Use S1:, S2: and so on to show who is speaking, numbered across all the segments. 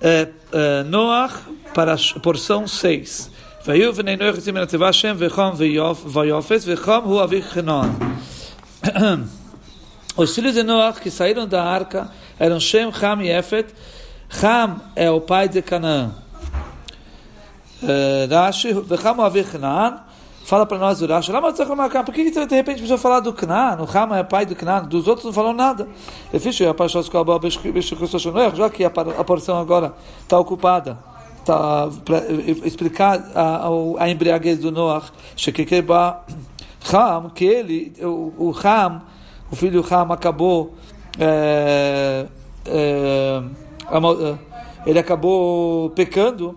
S1: é, é, Noach para a porção 6. Veio venei Noach tzim nativa Hashem vechom vayofes vechom hu. Os filhos de Noach que saíram da arca eram Shem, Ham e Efet. Ham é o pai de Canaã. Rashi, vecham avich Canaan. Fala para nós o Rashi, por que, de repente precisa falar do Canaan? O Ham é pai do Canaan, dos outros não falou nada. Já que a porção agora está ocupada está para explicar a, a, embriaguez do Noach, Ham, que ele, o, o o filho Ham acabou é, é, ele acabou pecando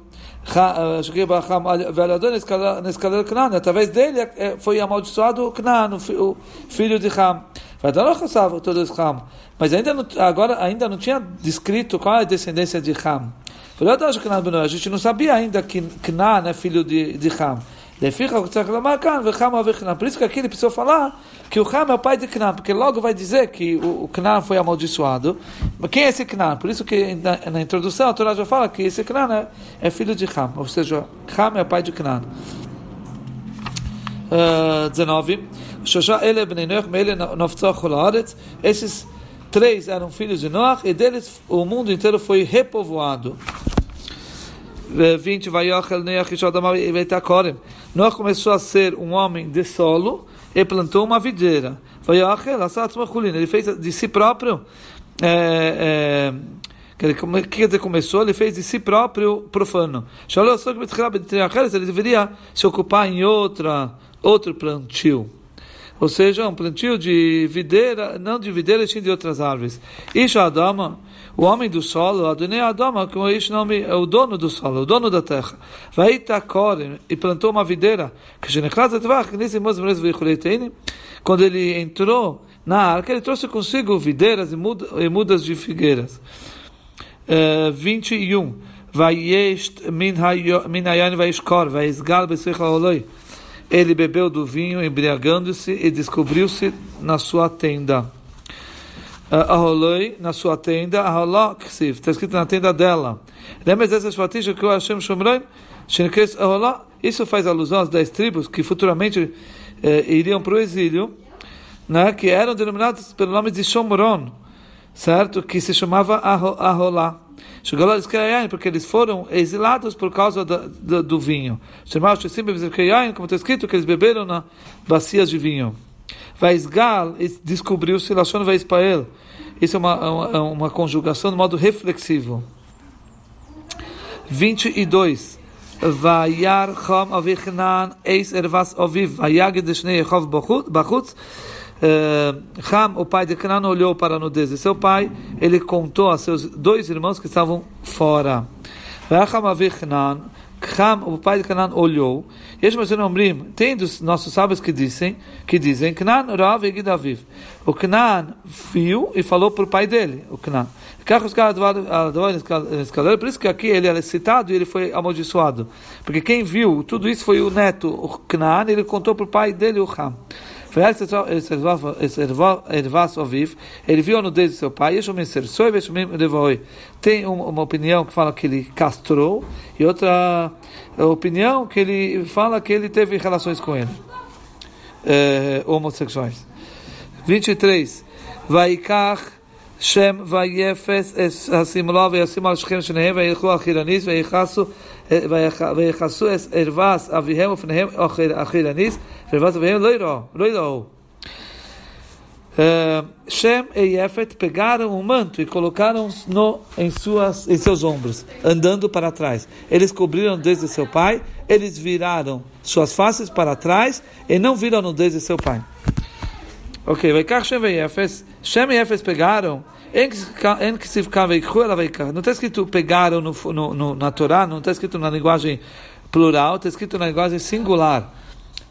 S1: através dele foi amaldiçoado Canaã, o filho de Ham. Mas ainda não, agora ainda não tinha descrito qual é a descendência de Ham. A gente não sabia ainda que Canaã é filho de, de Ham. Por isso que aqui ele precisou falar que o Ham é o pai de Canaã, porque logo vai dizer que o, o Canaã foi amaldiçoado. Mas quem é esse Canaã? Por isso que na, na introdução a Torá já fala que esse Canaã é, é filho de Ham, ou seja, Ham é o pai de Canaã. Uh, 19. Esses três eram filhos de Noach e deles o mundo inteiro foi repovoado. 20 vai Noach começou a ser um homem de solo e plantou uma videira. Ele fez de si próprio. É, é, que quer dizer, começou, ele fez de si próprio profano. Ele deveria se ocupar em outra, outro plantio. Ou seja, um plantio de videira, não de videira, sim de outras árvores. Isha Adama, o homem do solo, Adonai Adama, como este nome é o dono do solo, o dono da terra. Vai Korem, e plantou uma videira, quando ele entrou na arca, ele trouxe consigo videiras e mudas de figueiras. Uh, 21. Vayest min hayan vayishkor, vayisgal besecha oloi ele bebeu do vinho, embriagando-se, e descobriu-se na sua tenda. Ah, Aholoi, na sua tenda, Aholok, está escrito na tenda dela. Lembra dessas fatísticas que o Hashem Shomron? Isso faz alusão às dez tribos que futuramente eh, iriam para o exílio, né, que eram denominadas pelo nome de Shomron, certo? Que se chamava Aholá. Porque eles foram exilados por causa do, do, do vinho. Como está escrito, que eles beberam na bacias de vinho. Vaisgal descobriu-se, Lashon Vaispael. Isso é uma, uma, uma conjugação de modo reflexivo. 22. Vayar chom avichnan eis ervas oviv. Vayagid deshnei echov bachutz. Ram, o pai de Canaan, olhou para a nudez de seu pai, ele contou a seus dois irmãos que estavam fora. Ram, o pai de Canaan, olhou. Tem dos nossos sábios que dizem, que dizem, e. O Canaan viu e falou para o pai dele, o Canaan. Por isso que aqui ele era citado e ele foi amaldiçoado. Porque quem viu tudo isso foi o neto, o Canaan, ele contou para o pai dele, o Ram. Ele viu a nudez do seu pai, tem uma opinião que fala que ele castrou e outra opinião que ele fala que ele teve relações com ele, é, homossexuais. 23. Vaikach Shem Vayefes Asimlov Asim al Shechem Shenehem Vayilchu Achiranis Vayichasu ויכעסו ארבס אביהם ופניהם אכילניס וארבס אביהם לא יראו, לא יראו. Shem e Yefet pegaram um manto e colocaram no em suas em seus ombros, andando para trás. Eles cobriram desde seu pai, eles viraram suas faces para trás e não viram desde seu pai. Ok, vai cá Shem e Yefes. Shem e Yefes pegaram. não está escrito pegaram no, no, no, na Torá, não está escrito na linguagem plural, está escrito na linguagem singular.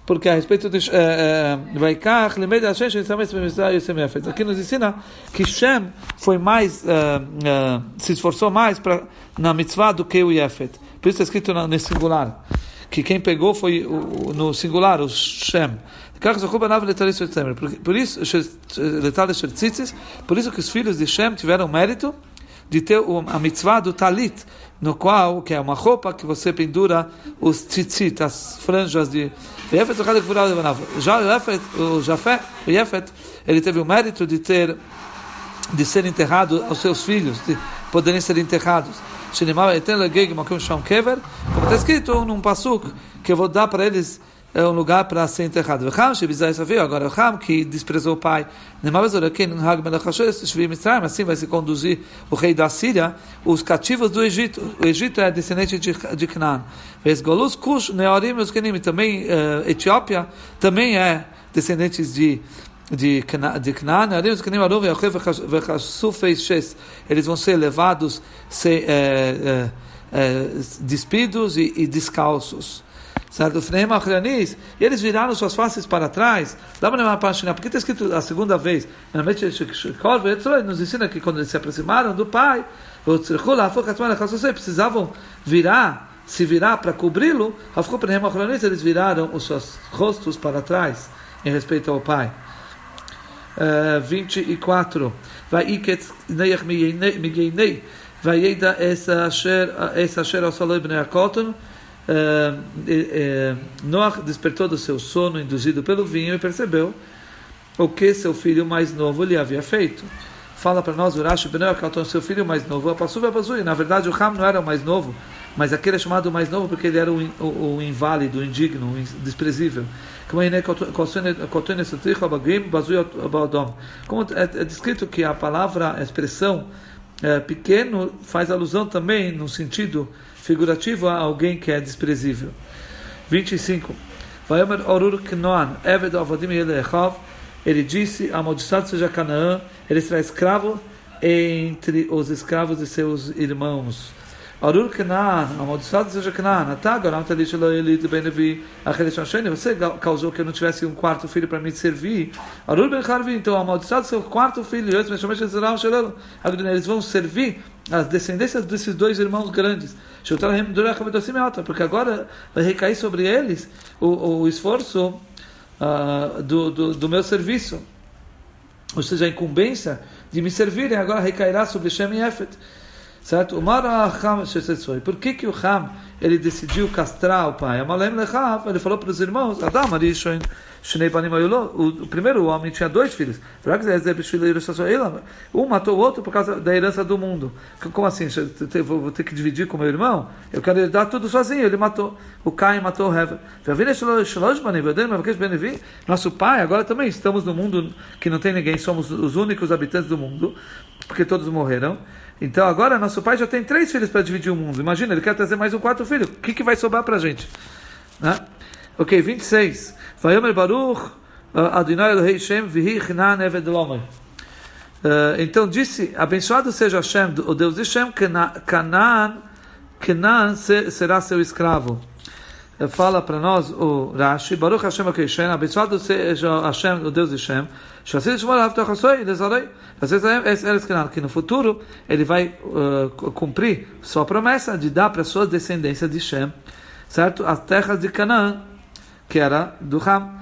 S1: Porque a respeito de vai cá, aqui nos ensina que Shem foi mais, uh, uh, se esforçou mais pra, na mitzvah do que o Yefet. Por isso está escrito no singular. Que quem pegou foi o, no singular, o Shem. Por isso, por isso que os filhos de Shem tiveram mérito de ter a mitzvah do talit, no qual, que é uma roupa que você pendura os tzitzit, as franjas de... Já o Jafé, o Yefet, ele teve o mérito de ter de ser enterrado aos seus filhos, de poderem ser enterrados. Como está escrito num pasuk que eu vou dar para eles é um lugar para ser enterrado. Agora, o Ham, que desprezou o pai, assim vai se conduzir o rei da Síria, os cativos do Egito. O Egito é descendente de, de Canaan. Golus, Cush, Neorim e também uh, Etiópia, também é descendentes de de Canaan, eles vão ser levados, ser, é, é, é, despidos e, e descalços certo? E eles viraram suas faces para trás. Porque está escrito a segunda vez. Nos ensina que quando eles se aproximaram do pai, precisavam virar, se virar para cobri-lo. Eles viraram os seus rostos para trás em respeito ao pai. Uh, 24. Vaiket Vaieda essa Uh, Noah despertou do seu sono induzido pelo vinho e percebeu o que seu filho mais novo lhe havia feito. Fala para nós, Urashi Benel, que seu filho mais novo, Apassu e Na verdade, o Ram não era o mais novo, mas aquele é chamado mais novo porque ele era o, inválido, o indigno, o desprezível. Como é, é descrito que a palavra, a expressão é, pequeno, faz alusão também no sentido figurativo a alguém que é desprezível. 25. Vayomer Orur Knoan, Eved Avodim Yelechav, ele disse: Amaldiçoado seja Canaã, ele será escravo entre os escravos de seus irmãos. Arur Canaan, amaldiçoado seja Canaan, você causou que eu não tivesse um quarto filho para me servir. Arur Ben Harvi, então amaldiçoado seu quarto filho, eles vão servir as descendências desses dois irmãos grandes. Porque agora vai recair sobre eles o, o esforço uh, do, do, do, meu serviço. Ou seja, a incumbência de me servirem agora recairá sobre Shem e Efet. Certo? Por que, que o Ham ele decidiu castrar o pai? Ele falou para os irmãos: Adam, o primeiro homem tinha dois filhos. Um matou o outro por causa da herança do mundo. Como assim? Vou ter que dividir com meu irmão? Eu quero dar tudo sozinho. Ele matou. O Caim matou o Hever. Nosso pai, agora também estamos no mundo que não tem ninguém, somos os únicos habitantes do mundo, porque todos morreram. Então agora nosso pai já tem três filhos para dividir o mundo. Imagina, ele quer trazer mais um quarto filho. O que, que vai sobrar para a gente? Né? Ok, 26. Vayomer Baruch Adonai Elohei Shem Vihi Eved Lomer. Então disse, abençoado seja Hashem, o Deus de Shem, Canaan, Canaan será seu escravo. Fala para nós o Rashi, Baruch Hashem Akeshem, abençoado seja Hashem, o Deus de Shem, que no futuro ele vai uh, cumprir sua promessa de dar para sua descendência de Shem, certo? As terras de Canaã que era do Ram.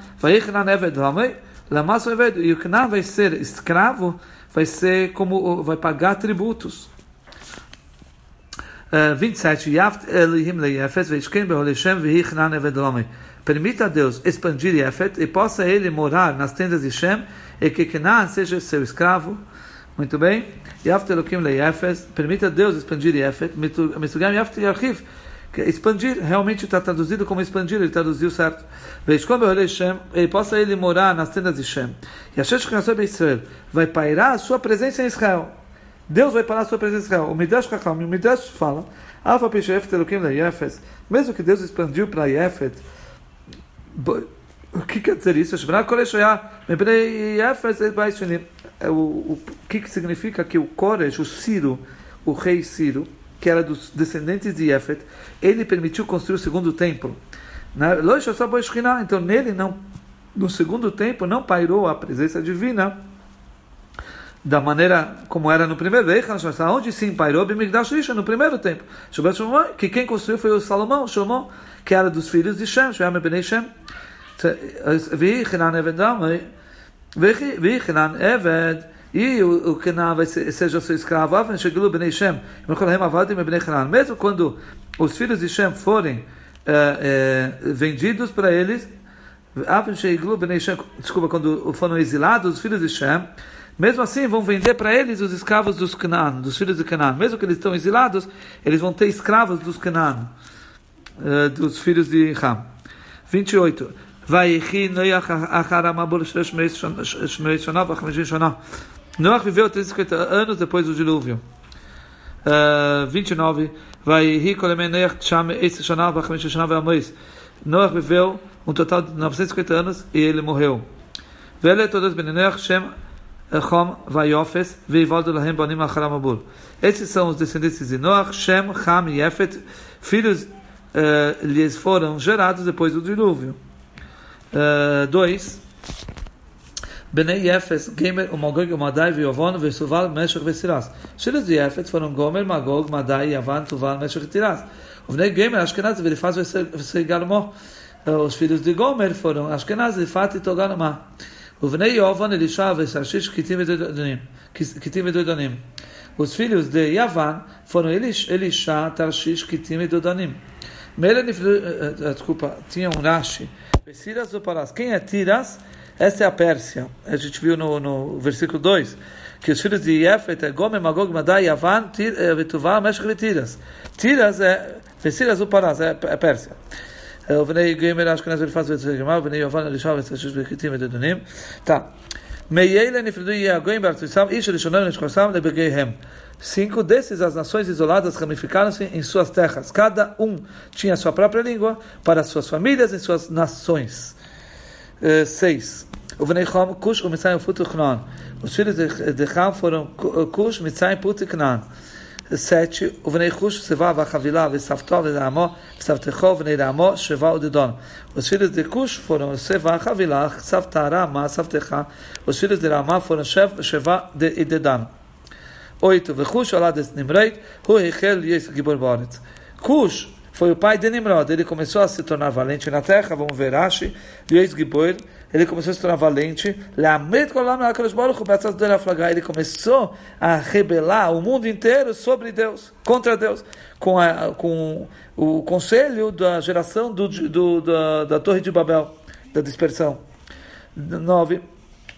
S1: E o Canaã vai ser escravo, vai ser como vai pagar tributos. Uh, 27. Yaft Elihim leyefet veishkem beholeshem vehichnan eved Permita a Deus expandir Yefet e possa ele morar nas tendas de Shem e que Canaan seja seu escravo. Muito bem. Permita a Deus expandir Yefet. Mitugam Yaft Yarchiv expandir, realmente está traduzido como expandir, ele traduziu certo. E possa ele morar nas tendas de Shem. A Israel vai pairar a sua presença em Israel. Deus vai parar a sua presença Israel. O Midrash Chacham, o Midrash fala, Alfa Pishef Telukim Yefes, mesmo que Deus expandiu para Yefet, o que quer dizer isso? O, o que, que significa que o Koresh, o Ciro, o rei Ciro, que era dos descendentes de Yefet, ele permitiu construir o segundo templo. Então nele não, no segundo templo não pairou a presença divina da maneira como era no primeiro onde sim pairou no primeiro templo. Que quem construiu foi o Salomão, Shomon, que era dos filhos de Shem, Shem ben Shem. e o, o Kenan vai ser, seja seu escravo, mesmo quando os filhos de Shem forem é, é, vendidos para eles, desculpa, quando foram exilados os filhos de Shem, mesmo assim, vão vender para eles os escravos dos Canaan, dos filhos de Canaan. Mesmo que eles estão exilados, eles vão ter escravos dos Canaan, uh, eh, dos filhos de Ram. 28. Vaihi Noach Acharam Abul Shmeis Shonah, Bachmejin Shonah. Noach viveu 350 anos depois do dilúvio. Eh, uh, 29. Vaihi Kolemei Noach Tsham Eis Shonah, Bachmejin Shonah, Noach viveu um total de 950 anos e ele morreu. Vele todos benenoach Shem שם Chom, Vaiofes, Veivaldo Lahem Banim Acharamabul. Esses são os descendentes de Noach, Shem, Ham e Efet, filhos uh, lhes foram gerados depois do dilúvio. 2. Uh, Bnei Efes, Gemer, Magog, Madai, Viovon, Vesuval, Meshach, Vesiras. Filhos de Efet foram Gomer, Magog, Madai, Yavan, Tuval, Meshach e Tiras. Bnei Gemer, Ashkenaz, Verifaz, Vesegalmo. Os filhos de Gomer foram Ashkenaz, Rifat e Uvnei Yovan Elishava e Kitim e Os filhos de Yavan foram Elish, Elisha, Tarshish, Kitim e Dodanim. Eh, eh, desculpa, tinha um Rashi. Tiras do Parás. Quem é Tiras? Essa é a Pérsia. A gente viu no, no versículo 2 que os filhos de Éfreta, eh, Gomer, Magog, Madai, Yavan, Vetuvá, Meshach e Tiras. Tiras é. Tiras do Parás, é, é Pérsia. ובני גמר אשכנז ולפס ויצחק גמר, ובני יובן אלישע וצריש וחיטים ודדונים. tá. מאלה נפרדו יהיה הגויים בארצותם, איש הראשונה לנשכוסם לבגיהם. Cinco desses, as nações isoladas ramificaram-se em suas terras. Cada um tinha sua própria língua para suas famílias e suas nações. Uh, seis. O Venechom, Cush, o Mitzrayim, Futu, Canaã. Os filhos de Ham foram Cush, Mitzrayim, Putu e Canaã. 7. o Venei Sevava, Sevá, Vachavilá, Vesaftó, Vedamó, Vesaftechó, Veneiramo, Shevá, Odedon. Os filhos de Cush foram Sevá, Chavilá, Saftá, Ramá, Saftechá. Os filhos de Ramá foram Shevá e Dedan. Oito, Vechush, Olá, Desnimreit, Hu, Hechel, Yes, Gibor, Boretz. Cush, foi o pai de Nimrod. Ele começou a se tornar valente na terra, vamos ver Rashi, ele começou a se tornar valente. Ele começou a rebelar o mundo inteiro sobre Deus, contra Deus, com, a, com o conselho da geração do, do, da, da Torre de Babel, da dispersão. 9.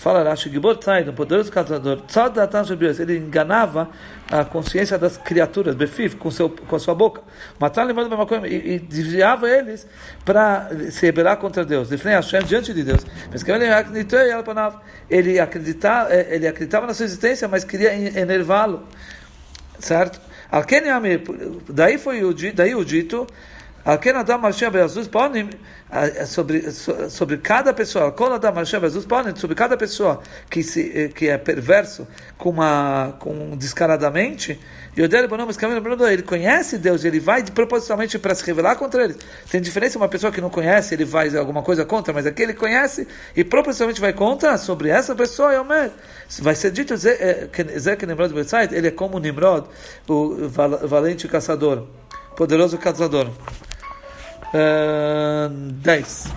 S1: Fala Rashi, Gibor Tzai, um poderoso caçador, ele enganava a consciência das criaturas, Befif, com, seu, com a sua boca. Matar e, e desviava eles para se rebelar contra Deus. Defnei Hashem diante de Deus. Ele acreditava, ele acreditava na sua existência, mas queria enervá-lo. Certo? Daí foi o, daí o dito sobre, sobre cada pessoa, sobre cada pessoa que, se, que é perverso com, uma, com descaradamente, ele conhece Deus, ele vai propositalmente para se revelar contra ele. Tem diferença uma pessoa que não conhece, ele faz alguma coisa contra, mas aquele conhece e propositalmente vai contra sobre essa pessoa, vai ser dito eh, que Nimrod ele é como Nimrod, o valente caçador, poderoso caçador. 10.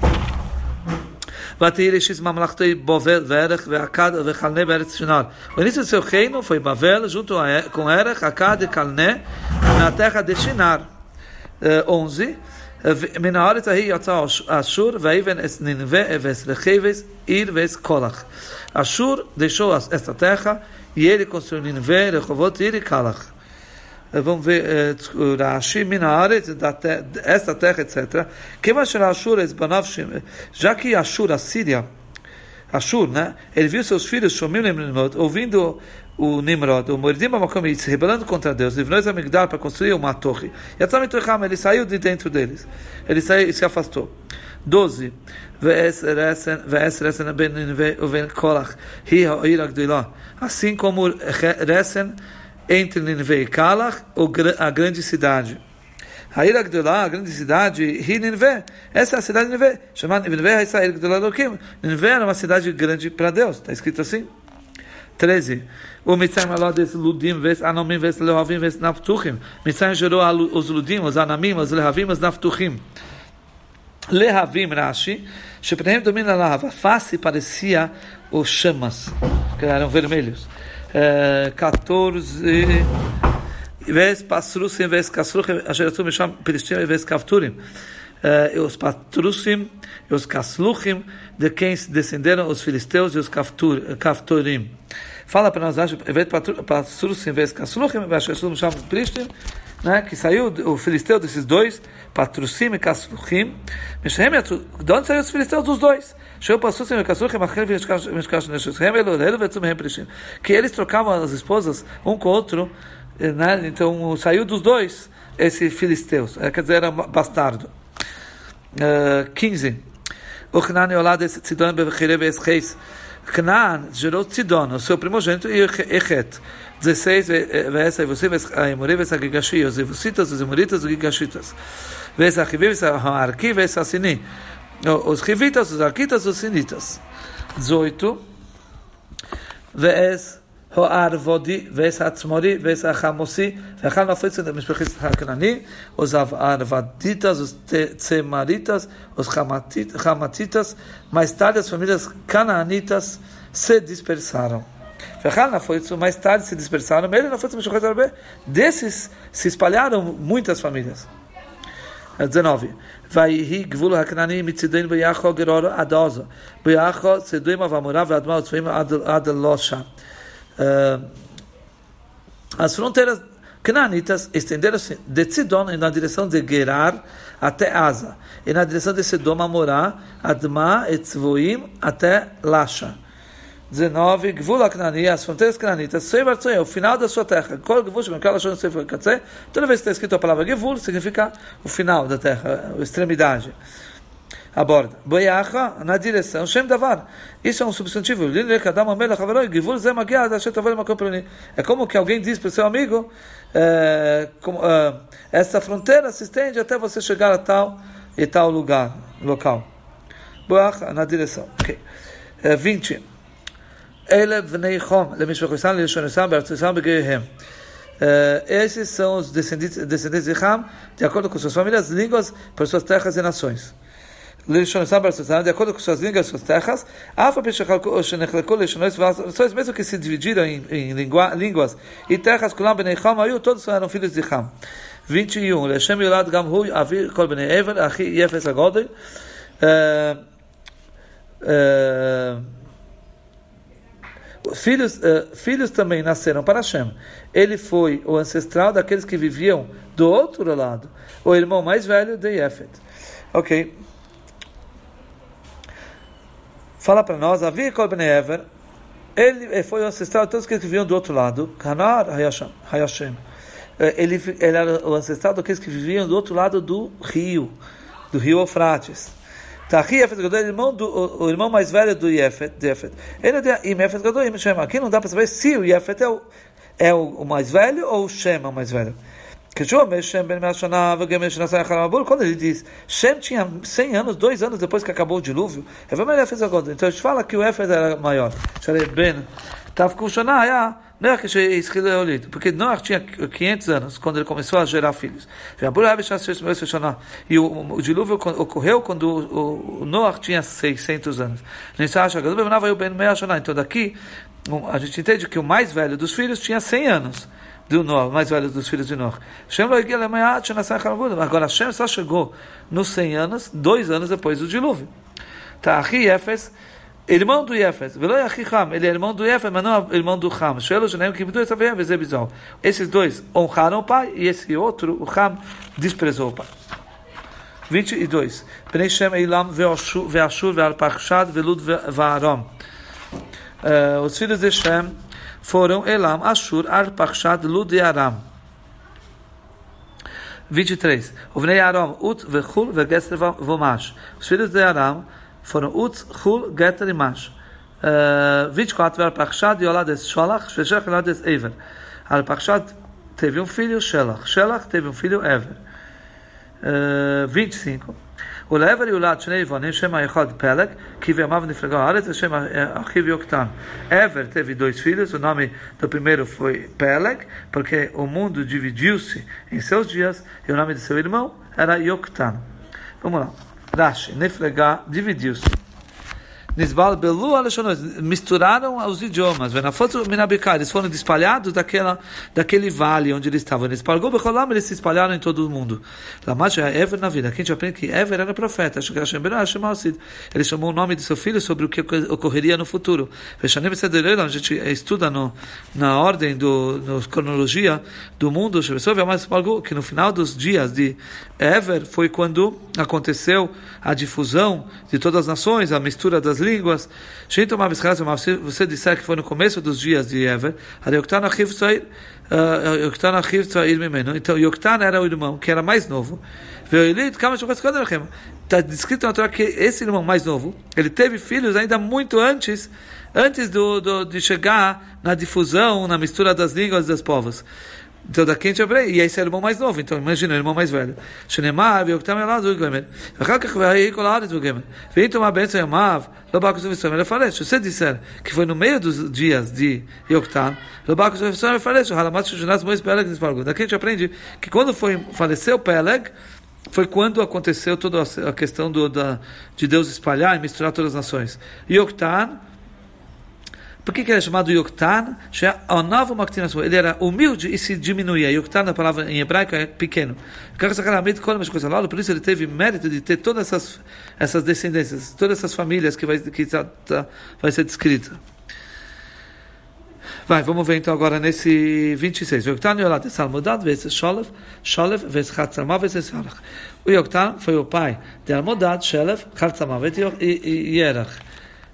S1: ותהי לשיס ממלכתי בובל וערך ועקד וחלנה בארץ שנר. וניסו צורכנו foi Bavel junto com Erech, Akkad e Kalné na terra de Shinar. 11. מן הארץ ההיא יצא אשור ויבן את ננבה ואת רכבס עיר ואת קולח. אשור deixou esta terra e ele construiu Ninvé, Rehovot, Ir e Kalach. Eh, vamos ver uh, Rashi Minaret, esta terra, etc. Já que Ashur, a Síria, Ashur, né? Ele viu seus filhos Shomim Nimrod, ouvindo o Nimrod, o Moridim Bamakom, se rebelando contra Deus, livnou Amigdal para construir uma torre. E a ele saiu de dentro deles. Ele saiu e se afastou. 12. Assim como Resen entre Nineveh e Kalach, a grande cidade. Hair Agdolá, a grande cidade, Hi Nineveh, essa é a cidade de Nineveh. Chamada Nineveh, essa é Agdolá Lokim. Nineveh era uma cidade grande para Deus, está escrito assim. 13. O Mitzrayim desse Ludim, ves Anomim, ves Lehavim, ves Naftuchim. Mitzrayim gerou os Ludim, os Anamim, os Lehavim, os Naftuchim. Lehavim, Rashi, Shepnehem domina lava. Face parecia os chamas, que eram vermelhos. Uh, 14. Ves Pasrusim, ves Kasruchim, Asher Yatzum Misham Pilistim, ves Kafturim. Uh, os Patrusim e os Kasluchim, de quem descenderam os filisteus e os Kafturim. Fala para nós, Evet Patrusim, ves Kasluchim, Asher Yatzum Misham Pilistim, né, que saiu o filisteu desses dois, Patrusim e Kasluchim. De onde saiu os filisteus dos dois? Que eles trocavam as esposas um com o outro, né? então saiu dos dois esse filisteus, quer dizer, era bastardo. Uh, 15. O Hanan Yolad Tzidon Bevechire Vesreis. Canaan gerou Tzidon, o seu primogênito, e Echet. 16, essa e você, a Emorim, essa Gigashi, os Evusitas, os Emoritas, os Gigashitas. Essa Arquivi, essa Arqui, essa Sini. Os Rivitas, os Arquitas, os Sinitas. 18. Ves Hoarvodi, Ves Atzmori, a Achamosi, Vechal Nafritzen, Mishpechis Haknani, os Arvaditas, os Temaritas, os Hamatitas. Mais tarde, as famílias cananitas se dispersaram. Mais tarde se dispersaram, desses se espalharam muitas famílias. 19. ויהי גבול הכנעני מצידנו ביחו גרור עד עוזו. ביחו צידוימה ועמורה ואדמה וצבעים עד לושה. As fronteiras cananitas estenderam-se de Sidon na direção de Gerar até Asa, e na direção de Sedom, Amorá, Adma e Tzvoim até Lasha. 19, Gvul Aknani, as fronteiras cananitas, Seivar Tzoy, o final da sua terra. Toda vez que está escrito a palavra Gvul, significa o final da terra, a extremidade. A borda. Boiacha, na direção, Shem Davar. Isso é um substantivo. É como que alguém diz para o seu amigo, é, como, é, essa fronteira se estende até você chegar a tal e tal lugar, local. Boiacha, na direção. Okay. É, 20. אלה בני חום למשפחתם ללשונתם בארצותם בגאיהם. Esses são os descendentes, descendentes de Ham, de acordo com suas famílias, línguas, por suas terras e nações. de acordo com suas línguas e suas terras, mesmo que se dividiram em, em língua, línguas e terras, Kulam Bnei Ham, aí todos eram filhos de Ham. 21. Leshem Yolad Gam Hu, Avir Kol Bnei Ever, Achi Yefes Agodel. Filhos, uh, filhos também nasceram para Hashem. Ele foi o ancestral daqueles que viviam do outro lado, o irmão mais velho de Yefet. Ok. Fala para nós, Avi Ever, ele foi o ancestral de todos aqueles que viviam do outro lado, Kanar Hayashem. Eh, ele, ele era o ancestral daqueles que viviam do outro lado do rio, do rio Eufrates. Tachi Yefet Gadol, irmão do, o, irmão mais velho do Yefet. É. Aqui não dá para saber se o Yefet é o, é o, mais velho ou o Shem é o mais velho. Quando ele diz Shem tinha 100 anos, dois anos depois que acabou o dilúvio, então a gente fala que o Efed era maior. É é Porque Noah tinha 500 anos quando ele começou a gerar filhos. E o, o dilúvio ocorreu quando o, o Noah tinha 600 anos. Ah, então daqui a gente entende que o mais velho dos filhos tinha 100 anos do Noah, mais velho dos filhos de Noah. Agora Shem só chegou nos 100 anos, dois anos depois do dilúvio. Tá, Éfes irmão do Yefes, ele é irmão do Yefes, mas não é irmão do Ham. Esses dois honraram o pai e esse outro, o Ham, desprezou o pai. 22. Bnei Shem. Eh, os filhos de Shem foram Elam, Ashur, Arpachshad, Lud e Aram. 23. Uvnei Aram, Ut ve'chul ve'gesser vomash. Os filhos de Aram foram Utz, Chul, Geter e Mash. Uh, 24, Arpachshad Yolades Sholach, Sheshach Yolades Ever. Arpachshad teve um filho, Shelach. Shelach teve um filho, Ever. Uh, 25. ולעבר יולד שני יבונים, שם האחד פלג, כי בימיו נפלגה הארץ, ושם אחיו יוקטן. Ever teve dois filhos, o nome do primeiro foi Peleg, porque o mundo dividiu-se em seus dias, e o nome de seu irmão era Yoktan. Vamos lá. Rashi, Neflegá, dividiu-se. Nisbal Belu misturaram os idiomas. Eles foram espalhados daquela, daquele vale onde eles estavam. Eles eles se espalharam em todo o mundo. É Ever na vida. Aqui a gente aprende que Ever era profeta. Ele chamou o nome de seu filho sobre o que ocorreria no futuro. A gente estuda no, na ordem, do, na cronologia do mundo, que no final dos dias de Ever foi quando aconteceu a difusão de todas as nações, a mistura das línguas. Se você disser que foi no começo dos dias de Ever, então Yoktan era o irmão que era mais novo. Está descrito na Torá que esse irmão mais novo, ele teve filhos ainda muito antes, antes do, do, de chegar na difusão, na mistura das línguas dos povos. Então daqui a gente aprende. E esse é o irmão mais novo. Então imagina o irmão mais velho. Shenemar, Yoktam Elad, Ugemer. Hakak, Vahi, Kolaret, Ugemer. Vem tomar benção em Amav, Lobacos Uvissam. Ele fala, se você disser que foi no meio dos dias de Yoktam, Lobacos Uvissam, ele o Halamat, Shujunat, Mois, Peleg, Nispargo. Daqui a gente aprende que quando foi, faleceu Peleg, foi quando aconteceu toda a questão do, da, de Deus espalhar e misturar todas as nações. Yoktam, por que, que ele é chamado Yoktan? Ele era humilde e se diminuía. Yoktan, a palavra em hebraico, é pequeno. Por isso ele teve mérito de ter todas essas, essas descendências, todas essas famílias que vai, que tá, tá, vai ser descrita. Vai, vamos ver então agora nesse 26. Yoktan. O Yoktan foi o pai de Almodad, Sholev, Chatzamah, e Yerach.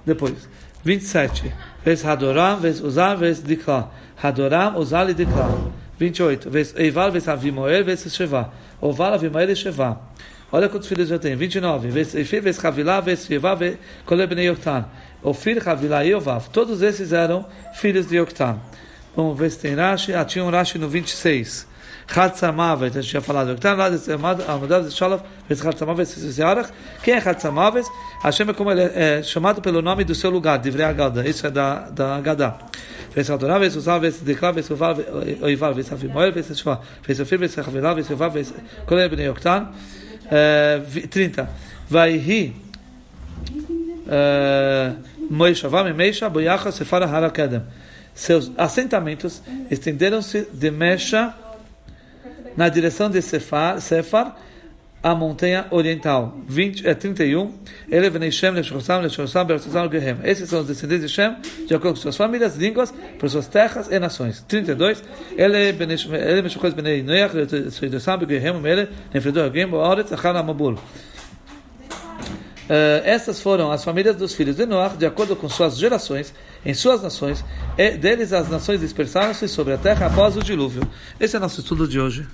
S1: Depois, 27. Vez Hadoram, vez Uzar, vez Dikla. Hadoram, Uzar e Dikla. 28. Vez Eival, vez Avimoel, vez Sheva. Oval, Avimoel e Sheva. Olha quantos filhos eu tenho. 29. Vez Eifir, vez Havilá, vez Sheva, vez Kolebne Yoktan. Ofir, Havilá e Ovav. Todos esses eram filhos de Yoktan. Vamos ver se tem Rashi. Ah, tinha um Rashi no 26. Chatzamavet, a gente tinha falado. Então, lá a mudança de Shalom, fez Chatzamavet, Zerach. Quem é Chatzamavet? Hashem é como ele é chamado pelo nome do seu lugar, de Agada. Isso é da, da Agada. Fez Uzal, fez Dekla, fez Uval, Oival, fez Avimoel, fez Shua, fez Ofir, fez Chavilá, fez Uval, fez Kolel Ben Yoktan. 30. Vai ri. Moishavá, Meisha, Boyacha, Sefara, Harakedem. Seus assentamentos estenderam-se de Mesha na direção de Sefar, Sefar a montanha oriental. 20, é, 31. Esses são os descendentes de Shem, de acordo com suas famílias, línguas, por suas terras e nações. 32. Ele Amabul. Uh, essas foram as famílias dos filhos de Noach, de acordo com suas gerações, em suas nações, e deles as nações dispersaram-se sobre a terra após o dilúvio. Esse é nosso estudo de hoje.